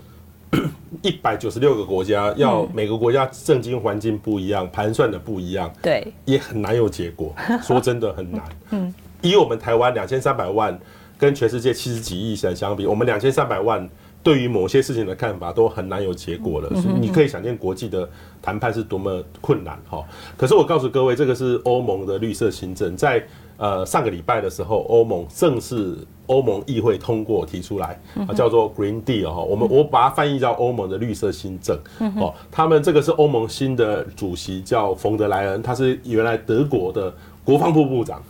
一百九十六个国家，要每个国家政经环境不一样，盘算的不一样，对，也很难有结果。说真的很难。嗯，以我们台湾两千三百万跟全世界七十几亿人相比，我们两千三百万。对于某些事情的看法都很难有结果了，所以你可以想见国际的谈判是多么困难哈。可是我告诉各位，这个是欧盟的绿色新政，在呃上个礼拜的时候，欧盟正式欧盟议会通过提出来，叫做 Green Deal 哈。我们我把它翻译叫欧盟的绿色新政哦。他们这个是欧盟新的主席叫冯德莱恩，他是原来德国的国防部部长。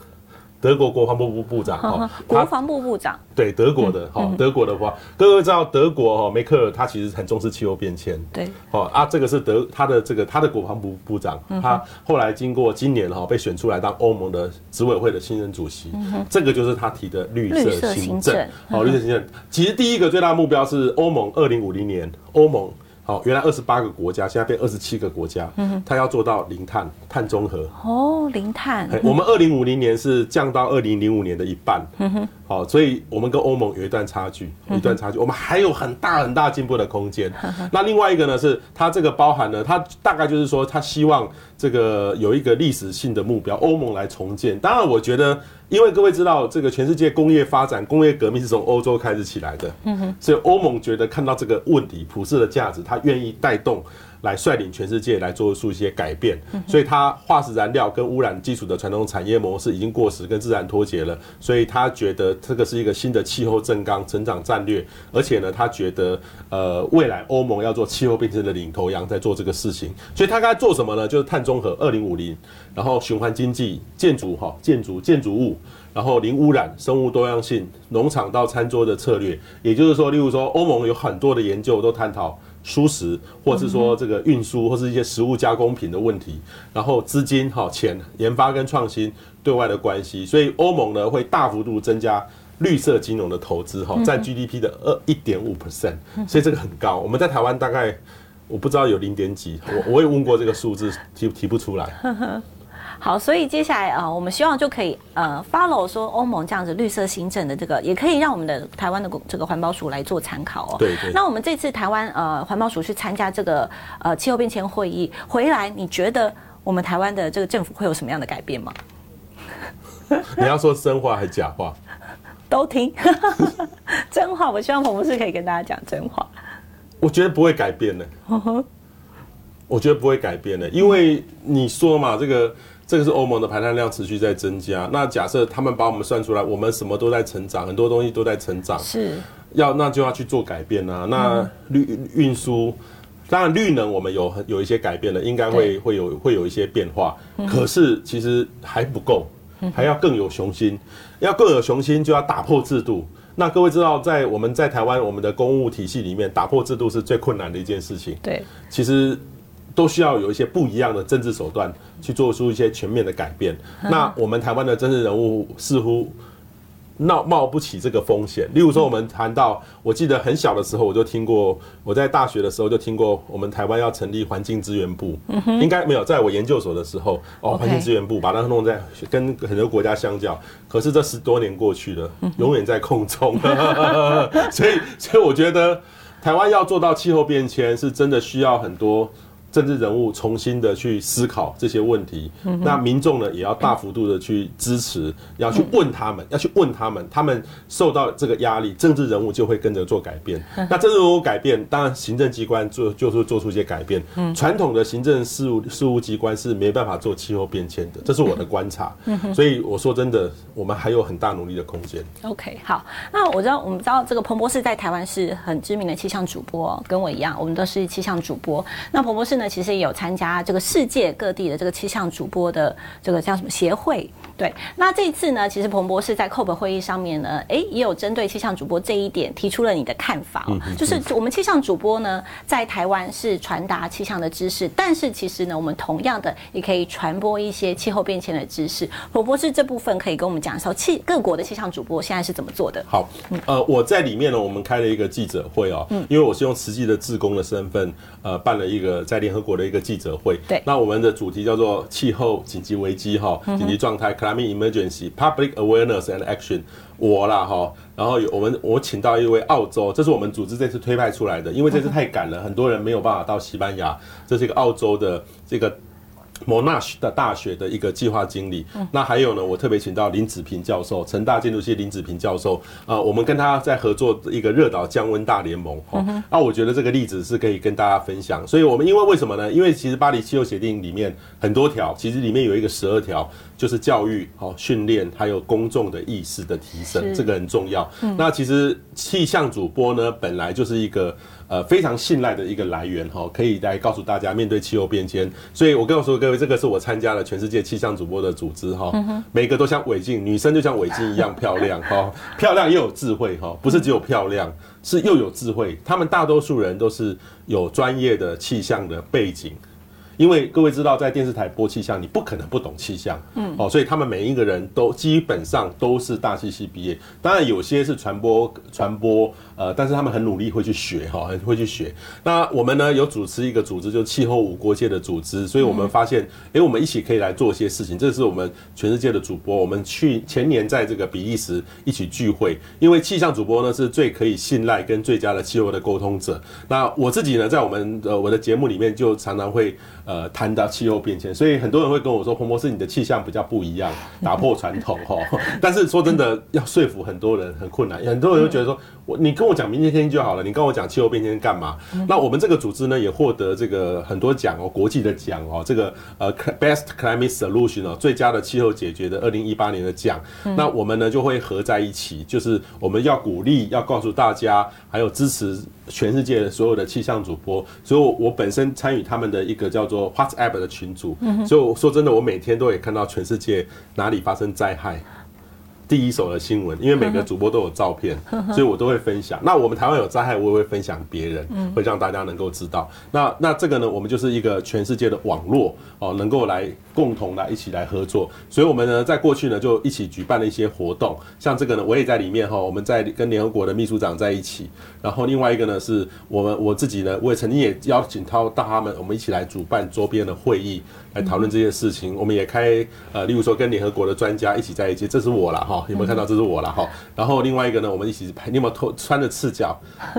德国国防部部部长哈，国防部部长。对德国的哈，德国的话，各位知道德国哈梅克尔他其实很重视气候变迁，对，好啊，这个是德他的这个他的国防部部长，他后来经过今年哈被选出来当欧盟的执委会的新任主席，这个就是他提的绿色行政，好，绿色行政，其实第一个最大的目标是欧盟二零五零年欧盟。好，原来二十八个国家，现在变二十七个国家。嗯哼，它要做到零碳、碳中和。哦，零碳。我们二零五零年是降到二零零五年的一半。嗯哼，好，所以我们跟欧盟有一段差距，一段差距。我们还有很大很大进步的空间。那另外一个呢，是它这个包含了，它大概就是说，它希望这个有一个历史性的目标，欧盟来重建。当然，我觉得。因为各位知道，这个全世界工业发展、工业革命是从欧洲开始起来的，嗯哼，所以欧盟觉得看到这个问题、普世的价值，他愿意带动来率领全世界来做出一些改变。所以它化石燃料跟污染基础的传统产业模式已经过时，跟自然脱节了。所以他觉得这个是一个新的气候正纲成长战略，而且呢，他觉得呃未来欧盟要做气候变迁的领头羊，在做这个事情。所以他该做什么呢？就是碳中和，二零五零。然后循环经济、建筑哈、建筑建筑物，然后零污染、生物多样性、农场到餐桌的策略，也就是说，例如说，欧盟有很多的研究都探讨蔬食，或是说这个运输，或是一些食物加工品的问题。然后资金哈、钱研发跟创新对外的关系，所以欧盟呢会大幅度增加绿色金融的投资哈，占 GDP 的二一点五 percent，所以这个很高。我们在台湾大概我不知道有零点几，我我也问过这个数字，提提不出来。好，所以接下来啊、呃，我们希望就可以呃 follow 说欧盟这样子绿色新政的这个，也可以让我们的台湾的这个环保署来做参考哦。对对。那我们这次台湾呃环保署去参加这个呃气候变迁会议回来，你觉得我们台湾的这个政府会有什么样的改变吗？你要说真话还是假话？都听。真话，我希望彭博士可以跟大家讲真话。我觉得不会改变的。我觉得不会改变的，因为你说嘛，这个。这个是欧盟的排碳量持续在增加。那假设他们把我们算出来，我们什么都在成长，很多东西都在成长，是要那就要去做改变啊。那绿运输，当然绿能我们有很有一些改变了，应该会会有会有一些变化。可是其实还不够，还要更有雄心。要更有雄心，就要打破制度。那各位知道，在我们在台湾我们的公务体系里面，打破制度是最困难的一件事情。对，其实。都需要有一些不一样的政治手段去做出一些全面的改变。那我们台湾的政治人物似乎闹冒不起这个风险。例如说，我们谈到，我记得很小的时候我就听过，我在大学的时候就听过，我们台湾要成立环境资源部。应该没有，在我研究所的时候，哦，环境资源部把它弄在跟很多国家相较。可是这十多年过去了，永远在空中。所以，所以我觉得台湾要做到气候变迁，是真的需要很多。政治人物重新的去思考这些问题，那民众呢也要大幅度的去支持，要去问他们，要去问他们，他们受到这个压力，政治人物就会跟着做改变。那政治人物改变，当然行政机关做就是做出一些改变。传统的行政事务事务机关是没办法做气候变迁的，这是我的观察。所以我说真的，我们还有很大努力的空间。OK，好，那我知道我们知道这个彭博士在台湾是很知名的气象主播，跟我一样，我们都是气象主播。那彭博士呢？其实也有参加这个世界各地的这个气象主播的这个叫什么协会。对，那这一次呢，其实彭博士在 COP 会议上面呢，哎，也有针对气象主播这一点提出了你的看法哦。就是我们气象主播呢，在台湾是传达气象的知识，但是其实呢，我们同样的也可以传播一些气候变迁的知识。彭博士这部分可以跟我们讲一下，气各国的气象主播现在是怎么做的？好，呃，我在里面呢，我们开了一个记者会哦，嗯，因为我是用实际的志工的身份，呃，办了一个在联合国的一个记者会。对，那我们的主题叫做气候紧急危机哈，紧急状态。Climate Emergency Public Awareness and Action，我啦哈，然后我们我请到一位澳洲，这是我们组织这次推派出来的，因为这次太赶了，很多人没有办法到西班牙，这是一个澳洲的这个。Monash 的大学的一个计划经理，那还有呢，我特别请到林子平教授，成大建筑系林子平教授，啊，我们跟他在合作一个热岛降温大联盟，哈，那我觉得这个例子是可以跟大家分享。所以我们因为为什么呢？因为其实巴黎气候协定里面很多条，其实里面有一个十二条，就是教育、好训练，还有公众的意识的提升，这个很重要。那其实气象主播呢，本来就是一个。呃，非常信赖的一个来源哈，可以来告诉大家面对气候变迁。所以我告诉各位，这个是我参加了全世界气象主播的组织哈，每个都像伟静，女生就像伟静一样漂亮哈，漂亮又有智慧哈，不是只有漂亮，是又有智慧。他们大多数人都是有专业的气象的背景。因为各位知道，在电视台播气象，你不可能不懂气象，嗯，哦，所以他们每一个人都基本上都是大气系毕业。当然有些是传播传播，呃，但是他们很努力会去学，哈，很会去学。那我们呢有主持一个组织，就是气候无国界的组织，所以我们发现，哎，我们一起可以来做一些事情。这是我们全世界的主播，我们去前年在这个比利时一起聚会，因为气象主播呢是最可以信赖跟最佳的气候的沟通者。那我自己呢，在我们呃我的节目里面就常常会。呃，谈到气候变迁，所以很多人会跟我说，彭博士，你的气象比较不一样，打破传统哈。但是说真的，要说服很多人很困难，很多人都觉得说，我你跟我讲明天天气就好了，你跟我讲气候变迁干嘛？那我们这个组织呢，也获得这个很多奖哦，国际的奖哦，这个呃 Best Climate Solution 哦，最佳的气候解决的二零一八年的奖。那我们呢就会合在一起，就是我们要鼓励，要告诉大家，还有支持。全世界的所有的气象主播，所以我我本身参与他们的一个叫做 WhatsApp 的群组，所以我说真的，我每天都会看到全世界哪里发生灾害。第一手的新闻，因为每个主播都有照片，所以我都会分享。那我们台湾有灾害，我也会分享别人，会让大家能够知道。那那这个呢，我们就是一个全世界的网络哦，能够来共同来一起来合作。所以，我们呢在过去呢就一起举办了一些活动，像这个呢，我也在里面哈。我们在跟联合国的秘书长在一起，然后另外一个呢是我们我自己呢，我也曾经也邀请到大他们，我们一起来主办周边的会议。来讨论这些事情，我们也开呃，例如说跟联合国的专家一起在一起，这是我了哈，有没有看到？这是我了哈。然后另外一个呢，我们一起拍，你有没有脱穿着赤脚？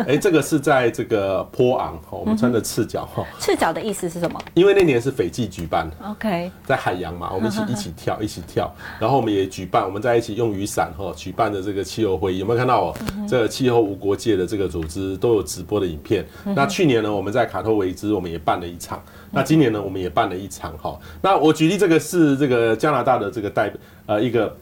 哎，这个是在这个波昂哈，我们穿着赤脚哈。赤脚的意思是什么？因为那年是斐济举办，OK，在海洋嘛，我们一起一起跳，一起跳。然后我们也举办，我们在一起用雨伞哈举办的这个气候会议，有没有看到？哦，这个气候无国界的这个组织都有直播的影片。那去年呢，我们在卡托维兹，我们也办了一场。那今年呢，我们也办了一场哈。那我举例这个是这个加拿大的这个代呃一个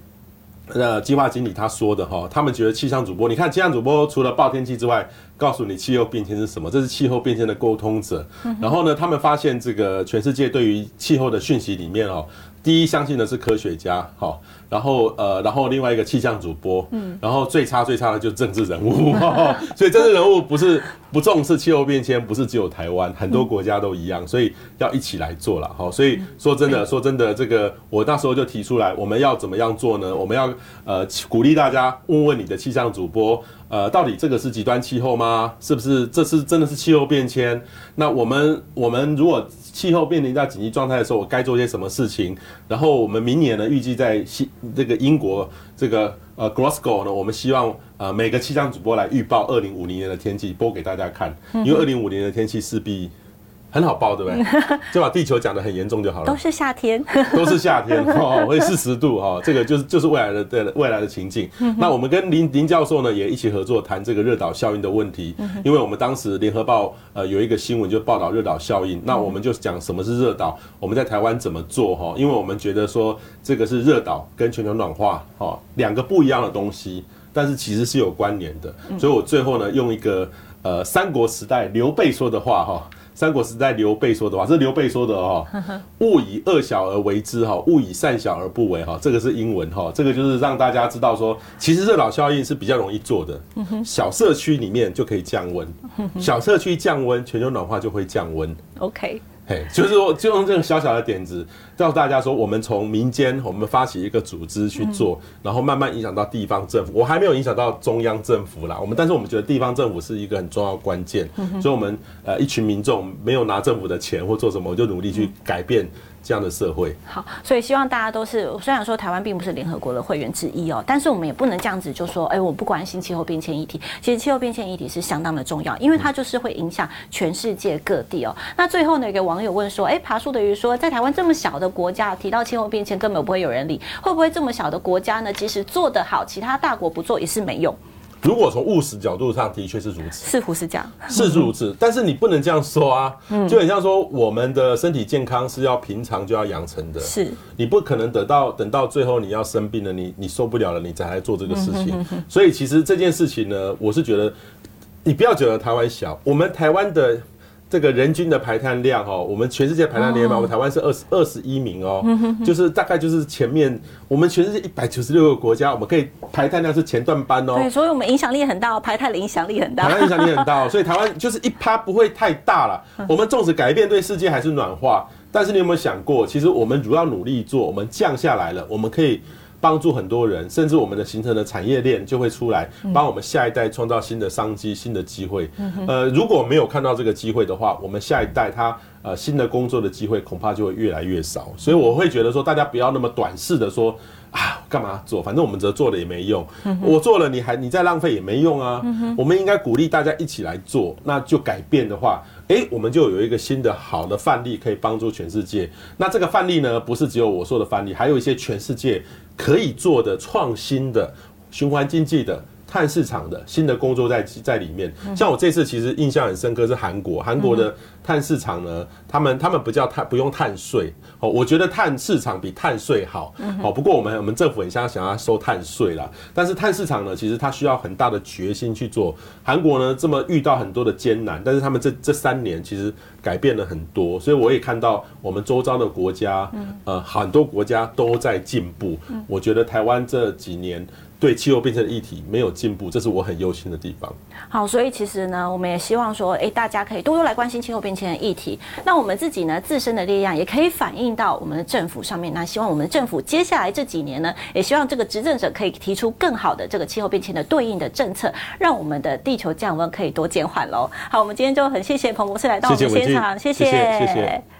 呃计划经理他说的哈，他们觉得气象主播，你看气象主播除了报天气之外，告诉你气候变迁是什么，这是气候变迁的沟通者。然后呢，他们发现这个全世界对于气候的讯息里面哦，第一相信的是科学家好。然后呃，然后另外一个气象主播，嗯，然后最差最差的就是政治人物，所以政治人物不是不重视气候变迁，不是只有台湾，很多国家都一样，所以要一起来做了好。所以说真的说真的，这个我那时候就提出来，我们要怎么样做呢？我们要呃鼓励大家问问你的气象主播。呃，到底这个是极端气候吗？是不是这是真的是气候变迁？那我们我们如果气候面临到紧急状态的时候，我该做些什么事情？然后我们明年呢，预计在西这个英国这个呃 Glasgow 呢，我们希望呃每个气象主播来预报二零五零年的天气，播给大家看，因为二零五零年的天气势必。很好报，对不对？就把地球讲得很严重就好了。都是夏天，都是夏天 哦，会四十度哈，这个就是就是未来的对未来的情境。那我们跟林林教授呢也一起合作谈这个热岛效应的问题，因为我们当时联合报呃有一个新闻就报道热岛效应，那我们就讲什么是热岛，我们在台湾怎么做哈？因为我们觉得说这个是热岛跟全球暖化哈两个不一样的东西，但是其实是有关联的。所以我最后呢用一个呃三国时代刘备说的话哈。三国时代刘备说的话，这是刘备说的哈，勿以恶小而为之哈，勿以善小而不为哈，这个是英文哈，这个就是让大家知道说，其实这老效应是比较容易做的，小社区里面就可以降温，小社区降温，全球暖化就会降温。OK。嘿，就是说，就用这个小小的点子，告诉大家说，我们从民间，我们发起一个组织去做，然后慢慢影响到地方政府。我还没有影响到中央政府啦，我们，但是我们觉得地方政府是一个很重要关键，所以我们呃一群民众没有拿政府的钱或做什么，我就努力去改变。这样的社会好，所以希望大家都是。虽然说台湾并不是联合国的会员之一哦，但是我们也不能这样子就说，哎，我不关心气候变迁议题。其实气候变迁议题是相当的重要，因为它就是会影响全世界各地哦。那最后呢，有个网友问说，哎，爬树的鱼说，在台湾这么小的国家，提到气候变迁根本不会有人理，会不会这么小的国家呢？即使做得好，其他大国不做也是没用。如果从务实角度上，的确是如此，似乎是这样，是如此。但是你不能这样说啊，就很像说我们的身体健康是要平常就要养成的，是。你不可能等到等到最后你要生病了，你你受不了了，你才来做这个事情。所以其实这件事情呢，我是觉得你不要觉得台湾小，我们台湾的。这个人均的排碳量哦，我们全世界排碳量嘛，我们台湾是二十二十一名哦，就是大概就是前面我们全世界一百九十六个国家，我们可以排碳量是前段班哦。对，所以我们影响力很大，排碳的影响力很大。排碳影响力很大，所以台湾就是一趴不会太大了。我们纵使改变对世界还是暖化，但是你有没有想过，其实我们如要努力做，我们降下来了，我们可以。帮助很多人，甚至我们的形成的产业链就会出来，帮我们下一代创造新的商机、新的机会。呃，如果没有看到这个机会的话，我们下一代他呃新的工作的机会恐怕就会越来越少。所以我会觉得说，大家不要那么短视的说啊，干嘛做？反正我们这做了也没用，我做了你还你再浪费也没用啊。我们应该鼓励大家一起来做，那就改变的话。诶，我们就有一个新的好的范例可以帮助全世界。那这个范例呢，不是只有我说的范例，还有一些全世界可以做的创新的循环经济的。碳市场的新的工作在在里面，像我这次其实印象很深刻是韩国，韩国的碳市场呢，他们他们不叫碳，不用碳税。哦，我觉得碳市场比碳税好，好，不过我们我们政府很想想要收碳税啦，但是碳市场呢，其实它需要很大的决心去做。韩国呢这么遇到很多的艰难，但是他们这这三年其实改变了很多，所以我也看到我们周遭的国家，呃，很多国家都在进步。我觉得台湾这几年。对气候变迁的议题没有进步，这是我很忧心的地方。好，所以其实呢，我们也希望说，哎，大家可以多多来关心气候变迁的议题。那我们自己呢，自身的力量也可以反映到我们的政府上面。那希望我们的政府接下来这几年呢，也希望这个执政者可以提出更好的这个气候变迁的对应的政策，让我们的地球降温可以多减缓喽。好，我们今天就很谢谢彭博士来到我们现场，谢谢。谢谢谢谢。